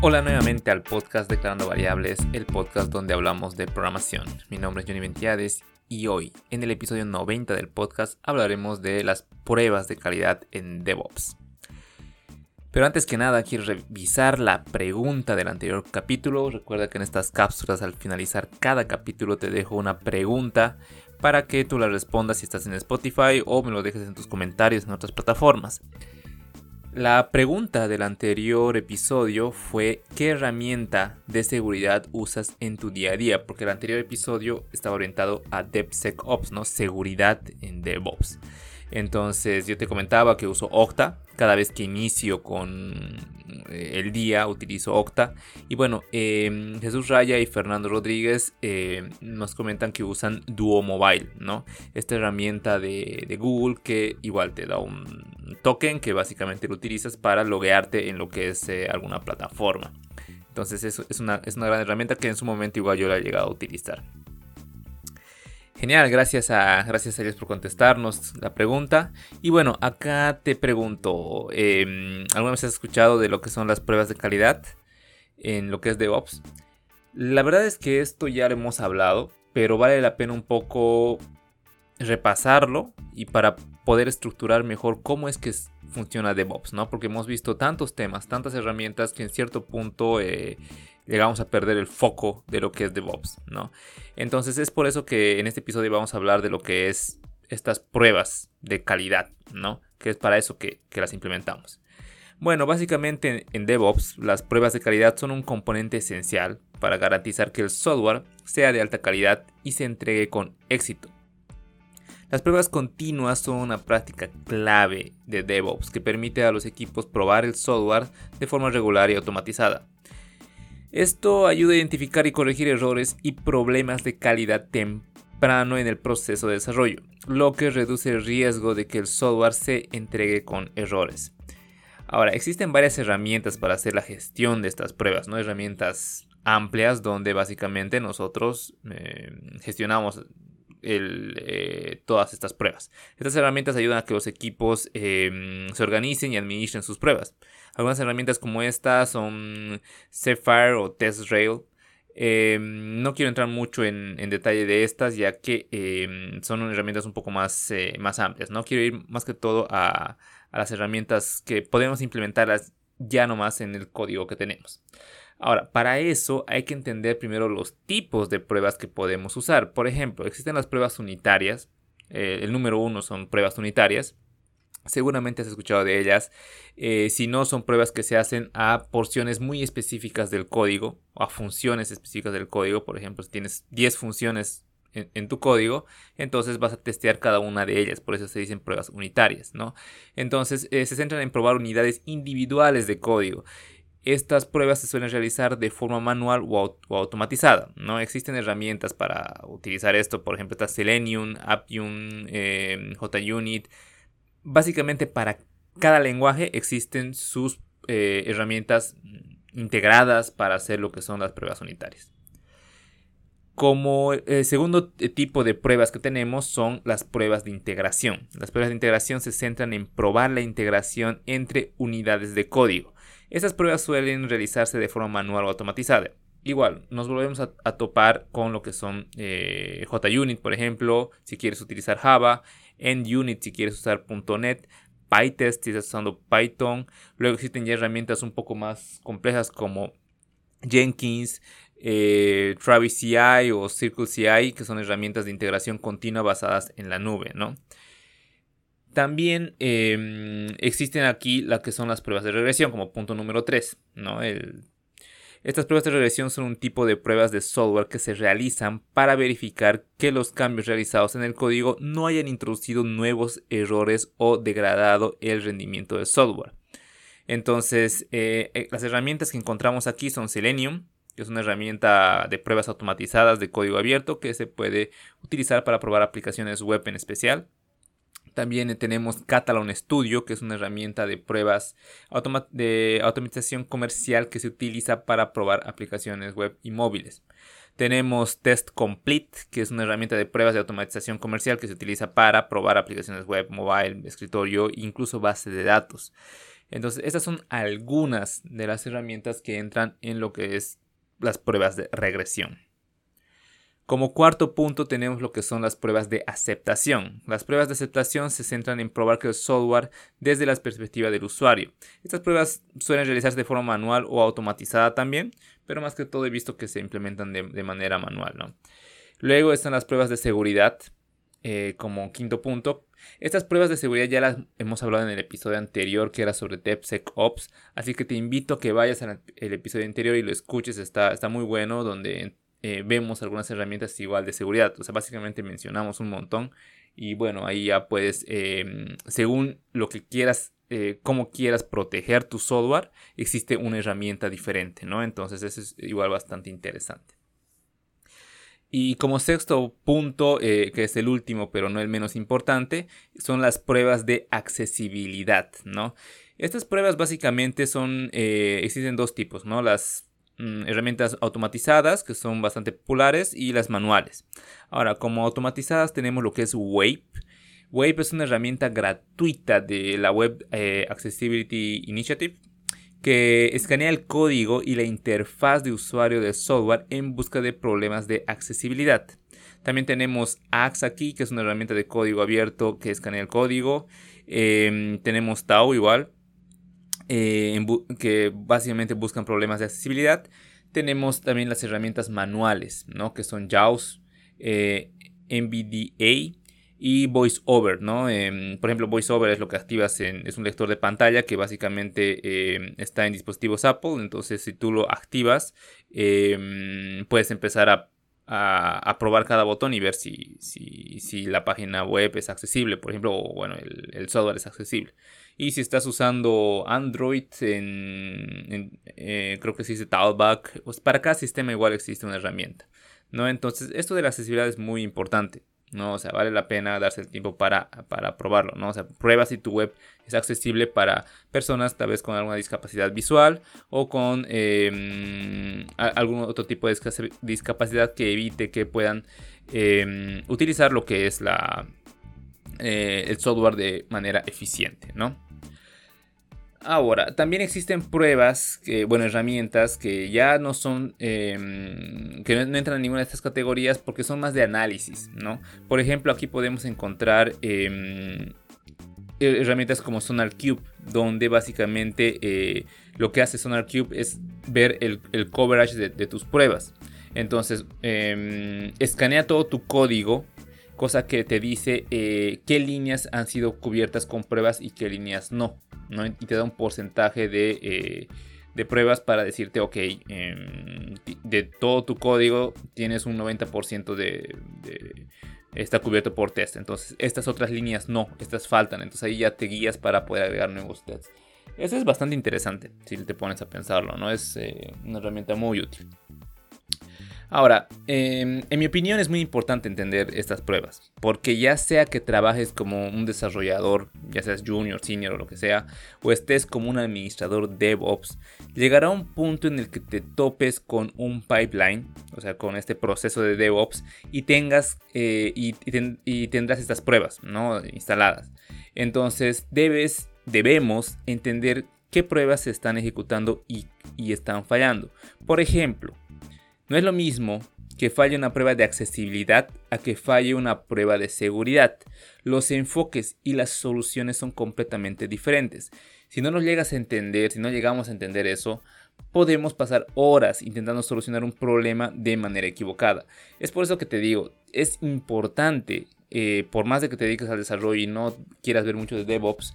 Hola nuevamente al podcast Declarando Variables, el podcast donde hablamos de programación. Mi nombre es Johnny Ventiades y hoy, en el episodio 90 del podcast, hablaremos de las pruebas de calidad en DevOps. Pero antes que nada, quiero revisar la pregunta del anterior capítulo. Recuerda que en estas cápsulas, al finalizar cada capítulo, te dejo una pregunta para que tú la respondas si estás en Spotify o me lo dejes en tus comentarios en otras plataformas. La pregunta del anterior episodio fue ¿qué herramienta de seguridad usas en tu día a día? Porque el anterior episodio estaba orientado a DevSecOps, ¿no? Seguridad en DevOps. Entonces yo te comentaba que uso Octa. Cada vez que inicio con eh, el día utilizo Octa. Y bueno, em, Jesús Raya y Fernando Rodríguez eh, nos comentan que usan Duo Mobile, ¿no? Esta herramienta de, Google que igual te da un token que básicamente lo utilizas para loguearte en lo que es eh, alguna plataforma. Entonces es, es, una, es una gran herramienta que en su momento igual yo la he llegado a utilizar. Genial, gracias a, gracias a ellos por contestarnos la pregunta. Y bueno, acá te pregunto, eh, ¿alguna vez has escuchado de lo que son las pruebas de calidad en lo que es DevOps? La verdad es que esto ya lo hemos hablado, pero vale la pena un poco repasarlo y para poder estructurar mejor cómo es que funciona DevOps, ¿no? Porque hemos visto tantos temas, tantas herramientas que en cierto punto eh, llegamos a perder el foco de lo que es DevOps, ¿no? Entonces es por eso que en este episodio vamos a hablar de lo que es estas pruebas de calidad, ¿no? Que es para eso que, las implementamos. Bueno, básicamente en DevOps las pruebas de calidad son un componente esencial para garantizar que el software sea de alta calidad y se entregue con éxito. Las pruebas continuas son una práctica clave de DevOps que permite a los equipos probar el software de forma regular y automatizada. Esto ayuda a identificar y corregir errores y problemas de calidad temprano en el proceso de desarrollo, lo que reduce el riesgo de que el software se entregue con errores. Ahora, existen varias herramientas para hacer la gestión de estas pruebas, ¿no? Herramientas amplias donde básicamente nosotros eh, gestionamos eh, todas estas pruebas. Estas herramientas ayudan a que los equipos em, se organicen y administren sus pruebas. Algunas herramientas como esta son Sapphire o TestRail. Em, no quiero entrar mucho en, detalle de estas ya que em, son herramientas un poco más, eh, más amplias. No quiero ir más que todo a, a las herramientas que podemos implementarlas ya nomás en el código que tenemos. Ahora, para eso hay que entender primero los tipos de pruebas que podemos usar. Por ejemplo, existen las pruebas unitarias. Eh, el número uno son pruebas unitarias. Seguramente has escuchado de ellas. Eh, si no, son pruebas que se hacen a porciones muy específicas del código o a funciones específicas del código. Por ejemplo, si tienes 10 funciones en, tu código, entonces vas a testear cada una de ellas. Por eso se dicen pruebas unitarias, ¿no? Entonces eh, se centran en probar unidades individuales de código. Estas pruebas se suelen realizar de forma manual o, automatizada. ¿no? Existen herramientas para utilizar esto, por ejemplo, está Selenium, Appium, em, JUnit. Básicamente para cada lenguaje existen sus eh, herramientas integradas para hacer lo que son las pruebas unitarias. Como eh, segundo tipo de pruebas que tenemos son las pruebas de integración. Las pruebas de integración se centran en probar la integración entre unidades de código. Estas pruebas suelen realizarse de forma manual o automatizada. Igual, nos volvemos a, topar con lo que son eh, JUnit, por ejemplo, si quieres utilizar Java, NUnit si quieres usar .NET, PyTest si estás usando Python. Luego existen ya herramientas un poco más complejas como Jenkins, eh, Travis CI o Circle CI, que son herramientas de integración continua basadas en la nube, ¿no? También em, existen aquí las que son las pruebas de regresión, como punto número 3. ¿no? estas pruebas de regresión son un tipo de pruebas de software que se realizan para verificar que los cambios realizados en el código no hayan introducido nuevos errores o degradado el rendimiento del software. Entonces, eh, eh, las herramientas que encontramos aquí son Selenium, que es una herramienta de pruebas automatizadas de código abierto que se puede utilizar para probar aplicaciones web en especial. También tenemos Catalan Studio, que es una herramienta de pruebas de automatización comercial que se utiliza para probar aplicaciones web y móviles. Tenemos Test Complete, que es una herramienta de pruebas de automatización comercial que se utiliza para probar aplicaciones web, mobile, escritorio, incluso base de datos. Entonces, estas son algunas de las herramientas que entran en lo que es las pruebas de regresión. Como cuarto punto tenemos lo que son las pruebas de aceptación. Las pruebas de aceptación se centran en probar que el software desde la perspectiva del usuario. Estas pruebas suelen realizarse de forma manual o automatizada también, pero más que todo he visto que se implementan de, manera manual. Luego están las pruebas de seguridad. Eh, como quinto punto, estas pruebas de seguridad ya las hemos hablado en el episodio anterior que era sobre DevSecOps, así que te invito a que vayas al episodio anterior y lo escuches, está, está muy bueno, donde eh, vemos algunas herramientas igual de seguridad. O sea, básicamente mencionamos un montón. Y bueno, ahí ya puedes, em, según lo que quieras, eh, cómo quieras proteger tu software, existe una herramienta diferente, ¿no? Entonces eso es igual bastante interesante. Y como sexto punto, eh, que es el último pero no el menos importante, son las pruebas de accesibilidad, ¿no? Estas pruebas básicamente son, existen dos tipos, ¿no? Las herramientas automatizadas que son bastante populares y las manuales. Ahora, como automatizadas tenemos lo que es WAPE. WAPE es una herramienta gratuita de la Web eh, Accessibility Initiative que escanea el código y la interfaz de usuario del software en busca de problemas de accesibilidad. También tenemos Axe aquí, que es una herramienta de código abierto que escanea el código. Em, tenemos Tau igual, eh, que básicamente buscan problemas de accesibilidad. Tenemos también las herramientas manuales, ¿no? que son JAWS, eh, MBDA y VoiceOver. ¿no? Em, por ejemplo, VoiceOver es lo que activas en, es un lector de pantalla que básicamente em, está en dispositivos Apple. Entonces, si tú lo activas, em, puedes empezar a a, probar cada botón y ver si, si, la página web es accesible, por ejemplo, o bueno, el, software es accesible. Y si estás usando Android, en, eh, creo que se dice Talkback, pues para cada sistema igual existe una herramienta. ¿no? Entonces, esto de la accesibilidad es muy importante. ¿No? O sea, vale la pena darse el tiempo para, para probarlo, ¿no? O sea, prueba si tu web es accesible para personas tal vez con alguna discapacidad visual o con em, algún otro tipo de discapacidad que evite que puedan em, utilizar lo que es la, eh, el software de manera eficiente, ¿no? Ahora, también existen pruebas, bueno, herramientas que ya no son, em, que no, entran en ninguna de estas categorías porque son más de análisis, ¿no? Por ejemplo, aquí podemos encontrar em, herramientas como SonarCube, donde básicamente eh, lo que hace SonarCube es ver el, coverage de, tus pruebas. Entonces, em, escanea todo tu código cosa que te dice eh, qué líneas han sido cubiertas con pruebas y qué líneas no. Y te da un porcentaje de, eh, pruebas para decirte, ok, em, de todo tu código tienes un 90% de, está cubierto por test. Entonces, estas otras líneas no, estas faltan. Entonces ahí ya te guías para poder agregar nuevos tests. Eso es bastante interesante si te pones a pensarlo, ¿no? Es eh, una herramienta muy útil. Ahora, em, en mi opinión es muy importante entender estas pruebas, porque ya sea que trabajes como un desarrollador, ya seas junior, senior o lo que sea, o estés como un administrador DevOps, llegará un punto en el que te topes con un pipeline, o sea, con este proceso de DevOps, y tengas eh, y, tendrás estas pruebas, ¿no? Instaladas. Entonces debes, debemos entender qué pruebas se están ejecutando y, y están fallando. Por ejemplo, no es lo mismo que falle una prueba de accesibilidad a que falle una prueba de seguridad. Los enfoques y las soluciones son completamente diferentes. Si no nos llegas a entender, si no llegamos a entender eso, podemos pasar horas intentando solucionar un problema de manera equivocada. Es por eso que te digo, es importante, eh, por más de que te dediques al desarrollo y no quieras ver mucho de DevOps,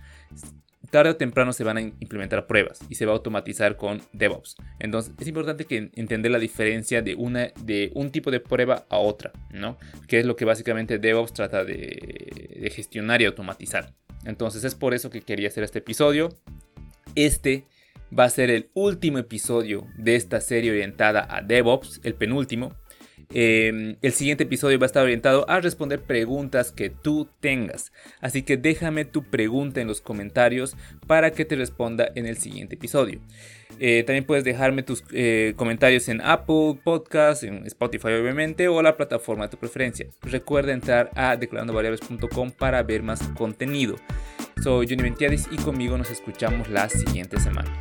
tarde o temprano se van a implementar pruebas y se va a automatizar con DevOps. Entonces es importante que entender la diferencia de, una, de un tipo de prueba a otra, ¿no? Que es lo que básicamente DevOps trata de, de gestionar y automatizar. Entonces es por eso que quería hacer este episodio. Este va a ser el último episodio de esta serie orientada a DevOps, el penúltimo. Em, el siguiente episodio va a estar orientado a responder preguntas que tú tengas. Así que déjame tu pregunta en los comentarios para que te responda en el siguiente episodio. Eh, también puedes dejarme tus eh, comentarios en Apple Podcast, en Spotify obviamente o la plataforma de tu preferencia. Recuerda entrar a declarandovariables.com para ver más contenido. Soy Johnny Ventiadis y conmigo nos escuchamos la siguiente semana.